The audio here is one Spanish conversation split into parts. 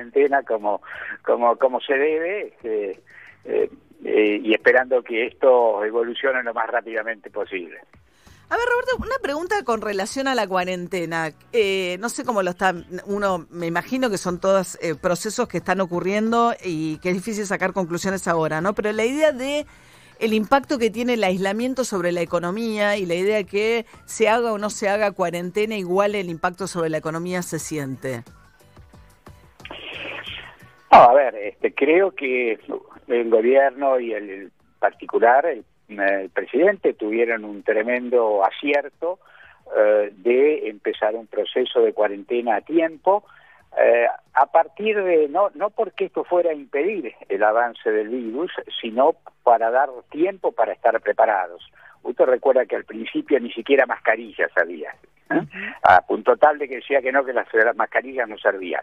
cuarentena como, como, como se debe. Este, eh, eh, y esperando que esto evolucione lo más rápidamente posible. A ver, Roberto, una pregunta con relación a la cuarentena. Eh, no sé cómo lo está, uno, me imagino que son todos eh, procesos que están ocurriendo y que es difícil sacar conclusiones ahora, ¿no? Pero la idea de el impacto que tiene el aislamiento sobre la economía y la idea de que se haga o no se haga cuarentena, igual el impacto sobre la economía se siente. A ver, este, creo que el gobierno y el particular, el el presidente tuvieron un tremendo acierto eh, de empezar un proceso de cuarentena a tiempo, eh, a partir de, no, no porque esto fuera a impedir el avance del virus, sino para dar tiempo para estar preparados. Usted recuerda que al principio ni siquiera mascarillas había, ¿eh? a punto tal de que decía que no, que las, mascarillas no servían.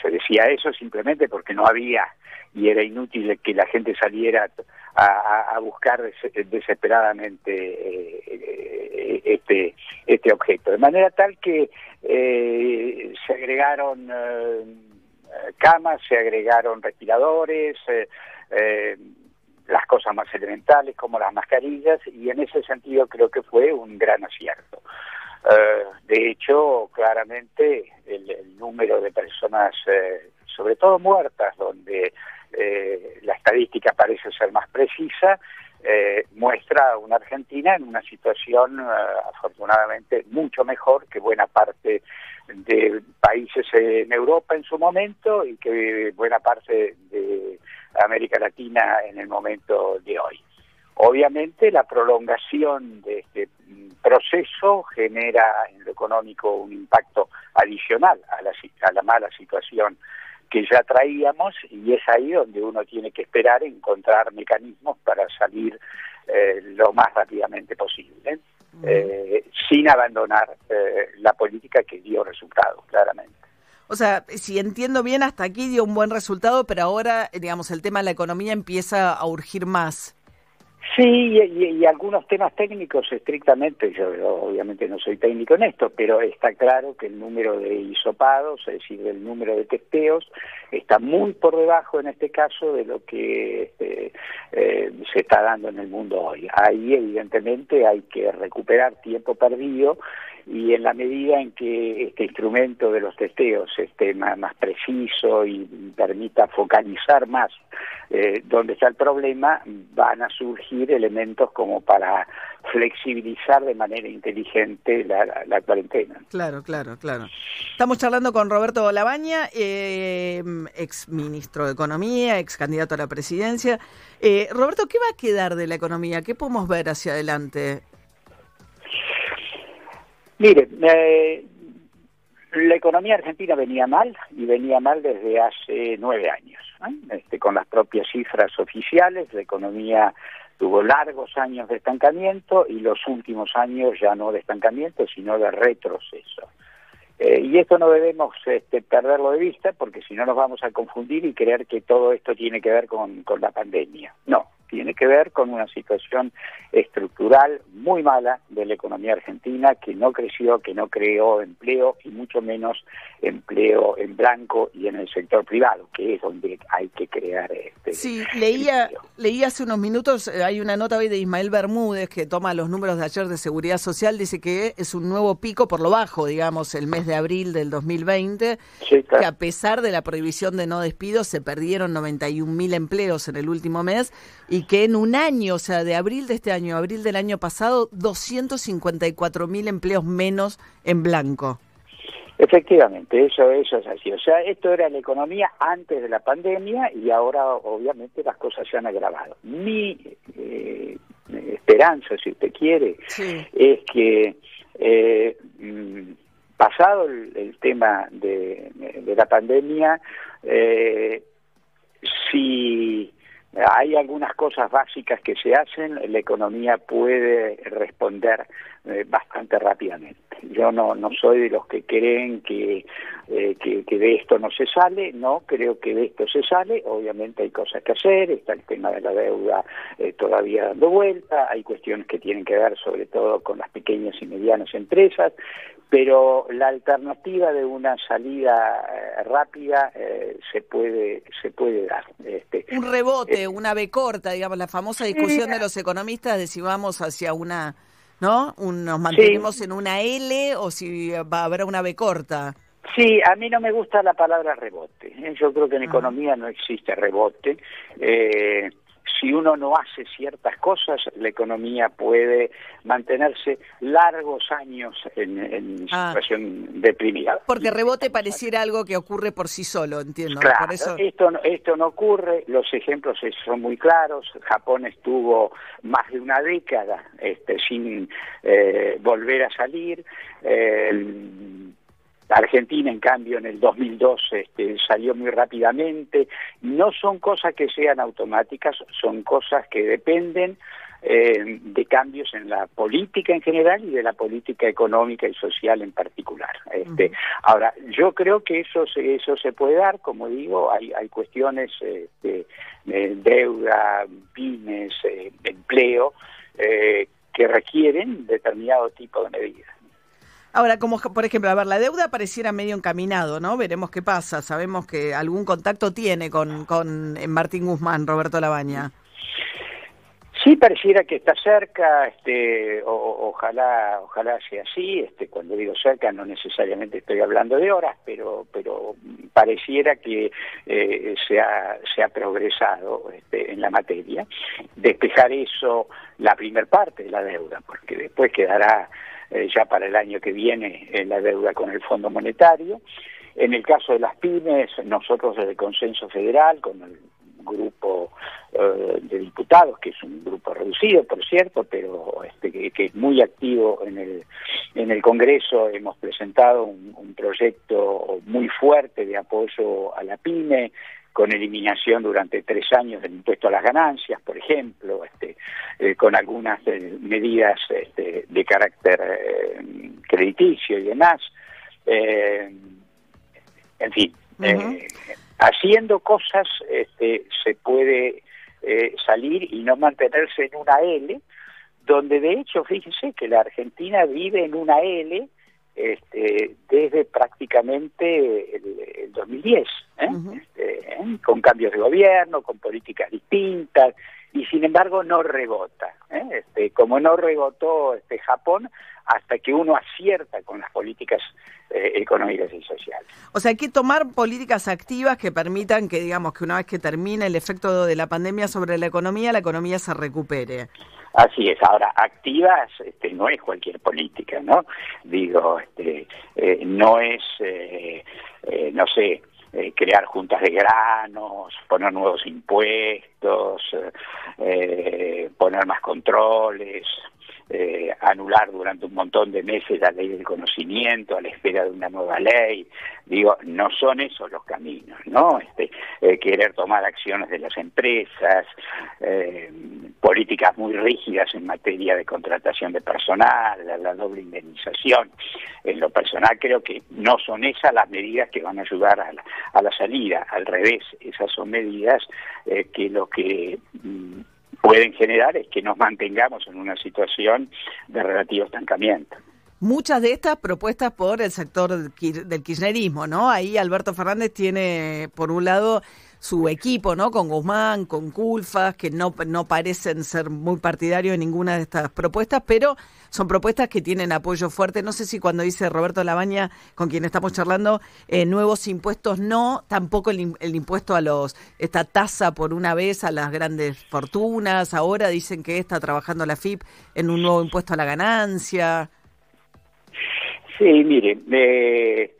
se decía eso simplemente porque no había y era inútil que la gente saliera a, buscar desesperadamente eh, este, este objeto. De manera tal que eh, se agregaron eh, camas, se agregaron respiradores, las cosas más elementales como las mascarillas y en ese sentido creo que fue un gran acierto. de hecho, claramente el, número de personas, sobre todo muertas, donde eh, la estadística parece ser más precisa, eh, muestra a una Argentina en una situación eh, afortunadamente mucho mejor que buena parte de países en Europa en su momento y que buena parte América Latina en el momento de hoy. Obviamente la prolongación de este proceso genera en lo económico un impacto adicional a la, a la mala situación que ya traíamos y es ahí donde uno tiene que esperar encontrar mecanismos para salir eh, lo más rápidamente posible, eh, sin abandonar eh, la política que dio resultados, claramente. O sea, si entiendo bien, hasta aquí dio un buen resultado, pero ahora, digamos, el tema de la economía empieza a urgir más. Sí, y, algunos temas técnicos estrictamente, yo obviamente no soy técnico en esto, pero está claro que el número de hisopados, es decir, el número de testeos, está muy por debajo en este caso de lo que este, eh, se está dando en el mundo hoy. Ahí evidentemente hay que recuperar tiempo perdido y en la medida en que este instrumento de los testeos esté más, preciso y permita focalizar más eh, donde está el problema, van a surgir elementos como para flexibilizar de manera inteligente la, cuarentena. Claro, claro, claro. Estamos charlando con Roberto Labaña, eh, ex ministro de Economía, ex candidato a la presidencia. Eh, Roberto, ¿qué va a quedar de la economía? ¿Qué podemos ver hacia adelante? Mire, eh, la economía argentina venía mal y venía mal desde hace nueve años. Este, con las propias cifras oficiales, la economía tuvo largos años de estancamiento y los últimos años ya no de estancamiento, sino de retroceso. Eh, y esto no debemos este, perderlo de vista porque si no nos vamos a confundir y creer que todo esto tiene que ver con la pandemia. No, tiene que ver con una situación estructural muy mala de la economía argentina que no creció, que no creó empleo y mucho menos empleo en blanco y en el sector privado, que es donde hay que crear este. Sí, leía, leía hace unos minutos, eh, hay una nota hoy de Ismael Bermúdez que toma los números de ayer de Seguridad Social, dice que es un nuevo pico por lo bajo, digamos, el mes de abril del 2020, que a pesar de la prohibición de no despidos se perdieron 91 mil empleos en el último mes y que en un año, o sea, de abril de este año a abril del año pasado, 254 mil empleos menos en blanco. Efectivamente, eso, eso es así. O sea, esto era la economía antes de la pandemia y ahora obviamente las cosas se han agravado. Mi eh, esperanza, si usted quiere, es que eh, mm, pasado el, tema de, de, la pandemia, eh, si hay algunas cosas básicas que se hacen, la economía puede responder eh, bastante rápidamente. yo no, no soy de los que creen que, eh, que, que, de esto no se sale, no, creo que de esto se sale, obviamente hay cosas que hacer, está el tema de la deuda eh, todavía dando vuelta, hay cuestiones que tienen que ver sobre todo con las pequeñas y medianas empresas, pero la alternativa de una salida eh, rápida eh, se puede se puede dar este, un rebote una B corta digamos la famosa discusión de los economistas de si vamos hacia una no nos mantenemos en una L o si va a haber una B corta Sí, a mí no me gusta la palabra rebote. ¿eh? Yo creo que en ah. economía no existe rebote. Eh, si uno no hace ciertas cosas, la economía puede mantenerse largos años en, ah. situación deprimida. Porque rebote pareciera algo que ocurre por sí solo, entiendo. Claro, esto, esto no ocurre, los ejemplos son muy claros. Japón estuvo más de una década este, sin eh, volver a salir. Eh, Argentina, en cambio, en el 2002 este, salió muy rápidamente. No son cosas que sean automáticas, son cosas que dependen eh, de cambios en la política en general y de la política económica y social en particular. Este, Ahora, yo creo que eso se, eso se puede dar, como digo, hay, hay cuestiones este, de deuda, pymes, eh, empleo, eh, que requieren determinado tipo de medidas. Ahora, como por ejemplo, a ver, la deuda pareciera medio encaminado, ¿no? Veremos qué pasa. Sabemos que algún contacto tiene con, con eh, Martín Guzmán, Roberto Labaña. Sí, pareciera que está cerca, este, ojalá, ojalá sea así. Este, cuando digo cerca, no necesariamente estoy hablando de horas, pero, pero pareciera que eh, se, ha, se ha progresado este, en la materia. Despejar eso, la primer parte de la deuda, porque después quedará eh, ya para el año que viene en la deuda con el Fondo Monetario. En el caso de las pymes, nosotros desde el Consenso Federal, con el grupo eh, de diputados, que es un grupo reducido, por cierto, pero este, que, es muy activo en el, en el Congreso, hemos presentado un, proyecto muy fuerte de apoyo a la pyme, con eliminación durante tres años del impuesto a las ganancias, por ejemplo, este, eh, con algunas eh, medidas de carácter eh, crediticio y demás. en fin, haciendo cosas este, se puede salir y no mantenerse en una L, donde de hecho, fíjense que la Argentina vive en una L, este, desde prácticamente el, 2010, ¿eh? este, ¿eh? con cambios de gobierno, con políticas distintas, y sin embargo no rebota. ¿eh? Este, como no rebotó este Japón hasta que uno acierta con las políticas económicas y sociales. O sea, hay que tomar políticas activas que permitan que, digamos, que una vez que termine el efecto de la pandemia sobre la economía, la economía se recupere. Así es. Ahora, activas este, no es cualquier política, ¿no? Digo, este, eh, no es, eh, eh, no sé, crear juntas de granos, poner nuevos impuestos, poner más controles, eh, anular durante un montón de meses la ley del conocimiento a la espera de una nueva ley. Digo, no son esos los caminos, ¿no? Este, eh, querer tomar acciones de las empresas, eh, políticas muy rígidas en materia de contratación de personal, la, doble indemnización. En lo personal creo que no son esas las medidas que van a ayudar a la, a la salida, al revés, esas son medidas que lo que mm, pueden generar es que nos mantengamos en una situación de relativo estancamiento. Muchas de estas propuestas por el sector del kirchnerismo, ¿no? Ahí Alberto Fernández tiene, por un lado, su equipo, ¿no? Con Guzmán, con Culfas, que no, no parecen ser muy partidarios de ninguna de estas propuestas, pero son propuestas que tienen apoyo fuerte. No sé si cuando dice Roberto Labaña, con quien estamos charlando, eh, nuevos impuestos no, tampoco el, el, impuesto a los, esta tasa por una vez a las grandes fortunas. Ahora dicen que está trabajando la FIP en un nuevo impuesto a la ganancia. Sí, mire, eh,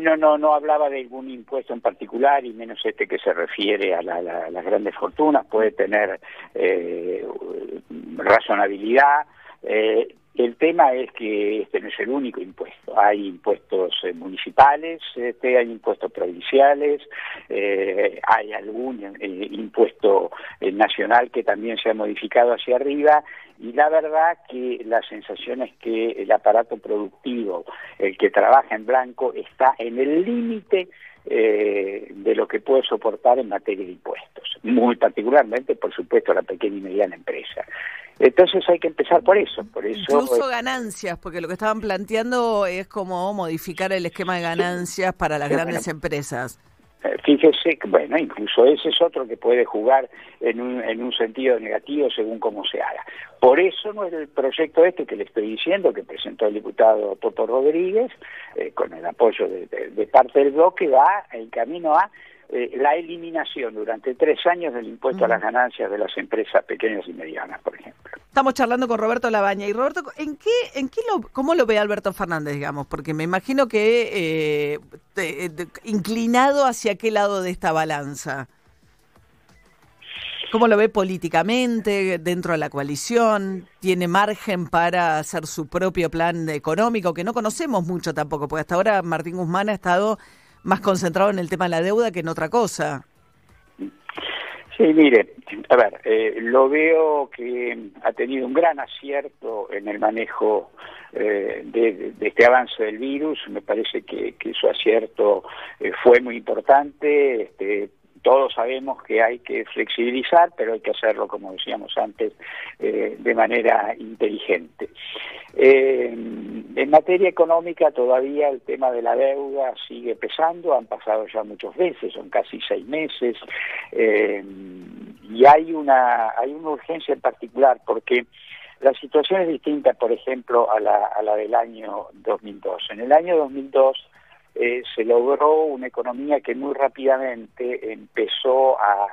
no, no, no hablaba de algún impuesto en particular y menos este que se refiere a, las grandes fortunas. Puede tener eh, razonabilidad. Eh, el tema es que este no es el único impuesto. Hay impuestos eh, municipales, este, hay impuestos provinciales, eh, hay algún eh, impuesto nacional que también se ha modificado hacia arriba y la verdad que la sensación es que el aparato productivo, el que trabaja en blanco, está en el límite de lo que puede soportar en materia de impuestos, muy particularmente, por supuesto, la pequeña y mediana empresa. Entonces hay que empezar por eso, por eso. Incluso ganancias, porque lo que estaban planteando es como modificar el esquema de ganancias para las grandes empresas. Eh, fíjese que, bueno, incluso ese es otro que puede jugar en un, en un sentido negativo según cómo se haga. Por eso no es el proyecto este que le estoy diciendo, que presentó el diputado Toto Rodríguez, eh, con el apoyo de, parte del bloque, va en camino a eh, la eliminación durante tres años del impuesto a las ganancias de las empresas pequeñas y medianas, por ejemplo. Estamos charlando con Roberto Labaña. Y Roberto, ¿en qué, en qué lo, cómo lo ve Alberto Fernández, digamos? Porque me imagino que eh, eh, inclinado hacia qué lado de esta balanza. ¿Cómo lo ve políticamente dentro de la coalición? ¿Tiene margen para hacer su propio plan económico, que no conocemos mucho tampoco? Porque hasta ahora Martín Guzmán ha estado más concentrado en el tema de la deuda que en otra cosa. Sí, mire, a ver, eh, lo veo que ha tenido un gran acierto en el manejo eh, de, este avance del virus. Me parece que, su acierto eh, fue muy importante. Este, todos sabemos que hay que flexibilizar, pero hay que hacerlo, como decíamos antes, eh, de manera inteligente. Eh, en materia económica todavía el tema de la deuda sigue pesando, han pasado ya muchos meses, son casi seis meses, eh, y hay una, hay una urgencia en particular porque la situación es distinta, por ejemplo, a la, a la del año 2002. En el año 2002 eh, se logró una economía que muy rápidamente empezó a,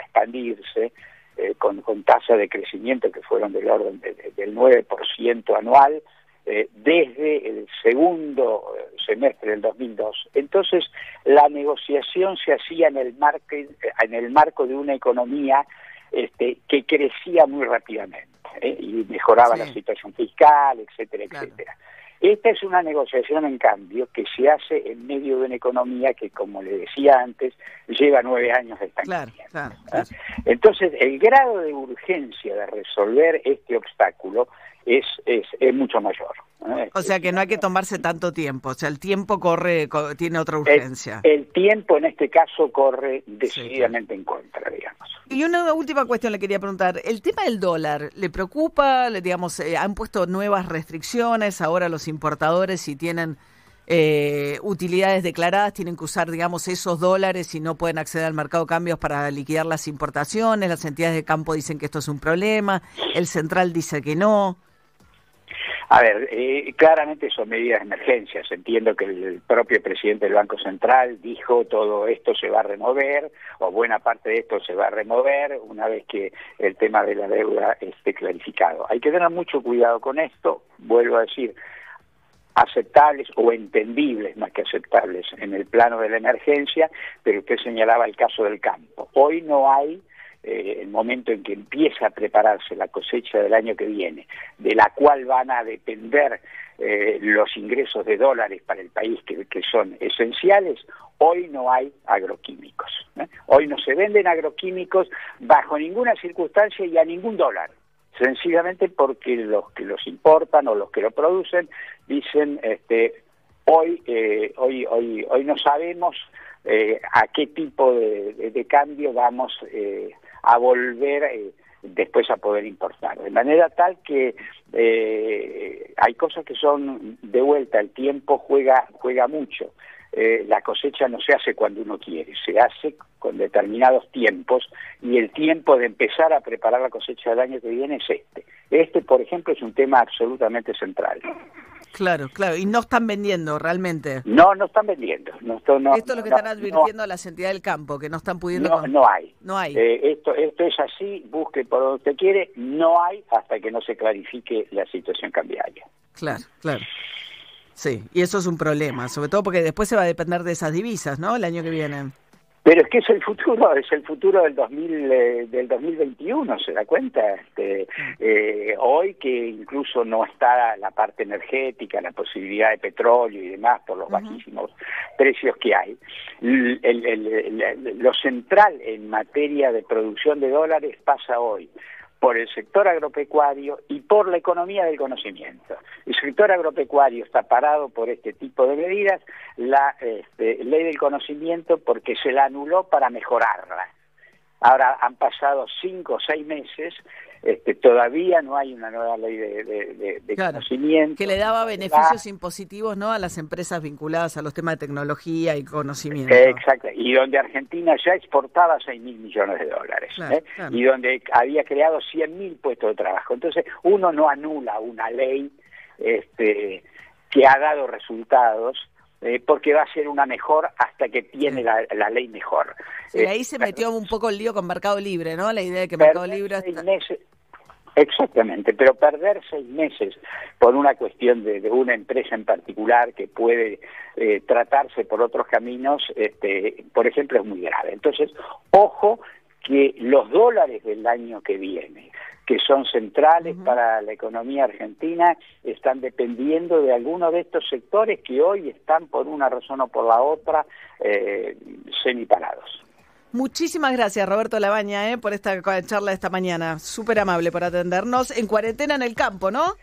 expandirse eh, con, con tasas de crecimiento que fueron del orden del 9% anual eh, desde el segundo semestre del 2002. Entonces, la negociación se hacía en el marco, en el marco de una economía este, que crecía muy rápidamente y mejoraba la situación fiscal, etcétera, etcétera. Esta es una negociación, en cambio, que se hace en medio de una economía que, como le decía antes, lleva nueve años de estancamiento. ¿Ah? Entonces, el grado de urgencia de resolver este obstáculo es, es, es mucho mayor. O sea que no hay que tomarse tanto tiempo, o sea, el tiempo corre, tiene otra urgencia. El, tiempo en este caso corre decididamente en contra, digamos. Y una última cuestión le quería preguntar, el tema del dólar, ¿le preocupa? digamos, eh, han puesto nuevas restricciones, ahora los importadores si tienen eh, utilidades declaradas tienen que usar, digamos, esos dólares y no pueden acceder al mercado de cambios para liquidar las importaciones, las entidades de campo dicen que esto es un problema, el central dice que no. A ver, eh, claramente son medidas de emergencia. Entiendo que el propio presidente del Banco Central dijo todo esto se va a remover, o buena parte de esto se va a remover una vez que el tema de la deuda esté clarificado. Hay que tener mucho cuidado con esto, vuelvo a decir, aceptables o entendibles más que aceptables en el plano de la emergencia, pero usted señalaba el caso del campo. Hoy no hay eh, el momento en que empieza a prepararse la cosecha del año que viene, de la cual van a depender eh, los ingresos de dólares para el país que, son esenciales, hoy no hay agroquímicos. ¿eh? Hoy no se venden agroquímicos bajo ninguna circunstancia y a ningún dólar sencillamente porque los que los importan o los que lo producen dicen este hoy hoy hoy hoy no sabemos a qué tipo de, cambio vamos eh, a volver eh, después a poder importar. De manera tal que eh, hay cosas que son de vuelta, el tiempo juega, juega mucho. Eh, la cosecha no se hace cuando uno quiere, se hace con determinados tiempos y el tiempo de empezar a preparar la cosecha del año que viene es este. Este, por ejemplo, es un tema absolutamente central. Claro, claro, y no están vendiendo realmente. No, no están vendiendo. No, esto, es lo que están advirtiendo a las entidades del campo, que no están pudiendo... No, no hay. No hay. Eh, esto, esto es así, busque por donde usted quiere, no hay hasta que no se clarifique la situación cambiaria. Claro, claro. Sí, y eso es un problema, sobre todo porque después se va a depender de esas divisas, ¿no? El año que viene. Pero es que es el futuro, es el futuro del 2000, eh, del 2021, ¿se da cuenta? Este, eh, hoy que incluso no está la parte energética, la posibilidad de petróleo y demás por los bajísimos precios que hay, lo central en materia de producción de dólares pasa hoy por el sector agropecuario y por la economía del conocimiento. El sector agropecuario está parado por este tipo de medidas, la este, ley del conocimiento porque se la anuló para mejorarla. Ahora han pasado cinco o seis meses este, todavía no hay una nueva ley de, conocimiento. Que le daba beneficios impositivos ¿no? a las empresas vinculadas a los temas de tecnología y conocimiento. exacto, y donde Argentina ya exportaba 6 mil millones de dólares, ¿eh? y donde había creado 100 mil puestos de trabajo. Entonces, uno no anula una ley este, que ha dado resultados eh, porque va a ser una mejor hasta que tiene la, ley mejor. Y ahí se metió un poco el lío con Mercado Libre, ¿no? La idea de que Mercado Libre... Exactamente, pero perder seis meses por una cuestión de, una empresa en particular que puede eh, tratarse por otros caminos, este, por ejemplo, es muy grave. Entonces, ojo que los dólares del año que viene, que son centrales para la economía argentina, están dependiendo de algunos de estos sectores que hoy están por una razón o por la otra eh, semiparados. Muchísimas gracias, Roberto Labaña, eh, por esta charla esta mañana. Súper amable por atendernos. En cuarentena en el campo, ¿no?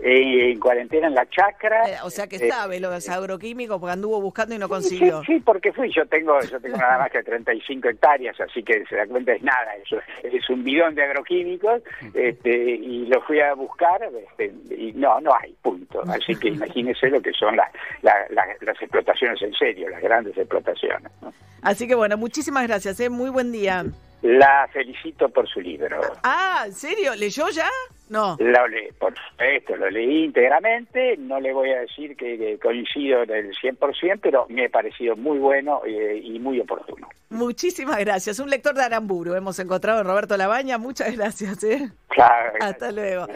Eh, en cuarentena en la chacra. Eh, o sea que eh, sabe lo los agroquímicos porque anduvo buscando y no consiguió. Sí, porque fui. Yo tengo yo tengo nada más que 35 hectáreas, así que se da cuenta es nada. Eso es un bidón de agroquímicos este, y lo fui a buscar este, y no, no hay, punto. Así que imagínese lo que son las las explotaciones en serio, las grandes explotaciones. Así que bueno, muchísimas gracias. ¿eh? Muy buen día. La felicito por su libro. Ah, ¿en serio? ¿Leyó ya? No. Lo leí, por supuesto, lo leí íntegramente. No le voy a decir que, coincido en el 100%, pero me ha parecido muy bueno eh, y muy oportuno. Muchísimas gracias. Un lector de Aramburu. Hemos encontrado a Roberto Labaña. Muchas gracias. ¿eh? Claro. Hasta luego.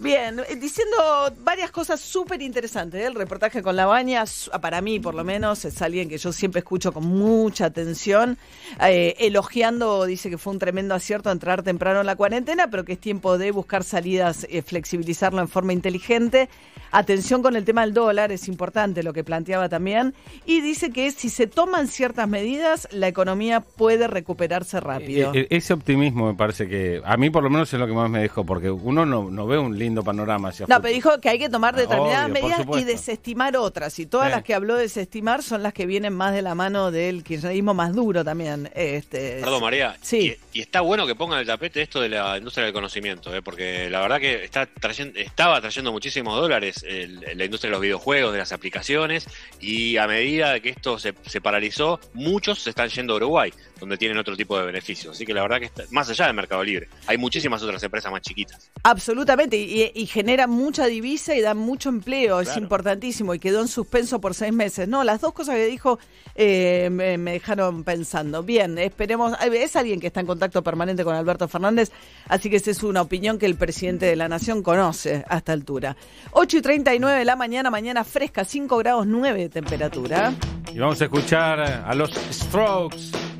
Bien, eh, diciendo varias cosas súper interesantes. ¿eh? El reportaje con Labaña, para mí por lo menos, es alguien que yo siempre escucho con mucha atención. elogiando, dice que fue un tremendo acierto entrar temprano en la cuarentena, pero que es tiempo de buscar salidas, flexibilizarlo en forma inteligente. Atención con el tema del dólar, es importante lo que planteaba también. Y dice que si se toman ciertas medidas, la economía puede recuperarse rápido. E, e, ese optimismo me parece que, a mí por lo menos es lo que más me dejó, porque uno no, ve un lindo panorama hacia No, pero dijo que hay que tomar ah, determinadas medidas y desestimar otras. Y todas las que habló de desestimar son las que vienen más de la mano del kirchnerismo más duro también. Este, Perdón, María. Sí. Y, está bueno que pongan el tapete esto de la industria del conocimiento, ¿eh? porque la verdad que está trayendo, estaba trayendo muchísimos dólares la industria de los videojuegos, de las aplicaciones, y a medida que esto se, se paralizó, muchos se están yendo Uruguay, donde tienen otro tipo de beneficios. Así que la verdad que está, más allá del Mercado Libre, hay muchísimas otras empresas más chiquitas. Absolutamente, y, genera mucha divisa y da mucho empleo, es importantísimo, y quedó en suspenso por seis meses. No, las dos cosas que dijo eh, me, dejaron pensando. Bien, esperemos, es alguien que está en contacto permanente con Alberto Fernández, así que esa es una opinión que el presidente de la Nación conoce a esta altura. 8 y 39 de la mañana, mañana fresca, 5 grados 9 de temperatura. Y vamos a escuchar a los Strokes.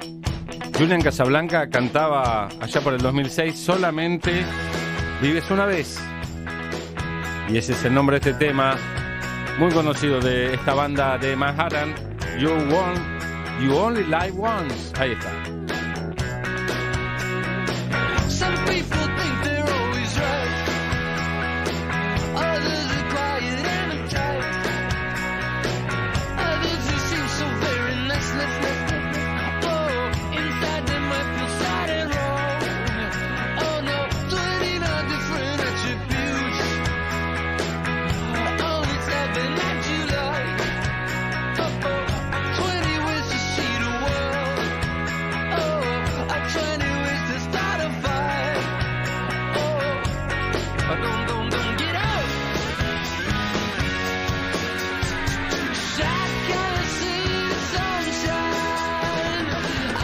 Julian Casablanca cantaba allá por el 2006 solamente Vives una vez. Y ese es el nombre de este tema, muy conocido de esta banda de Manhattan, You, you Only Live Once. Ahí está.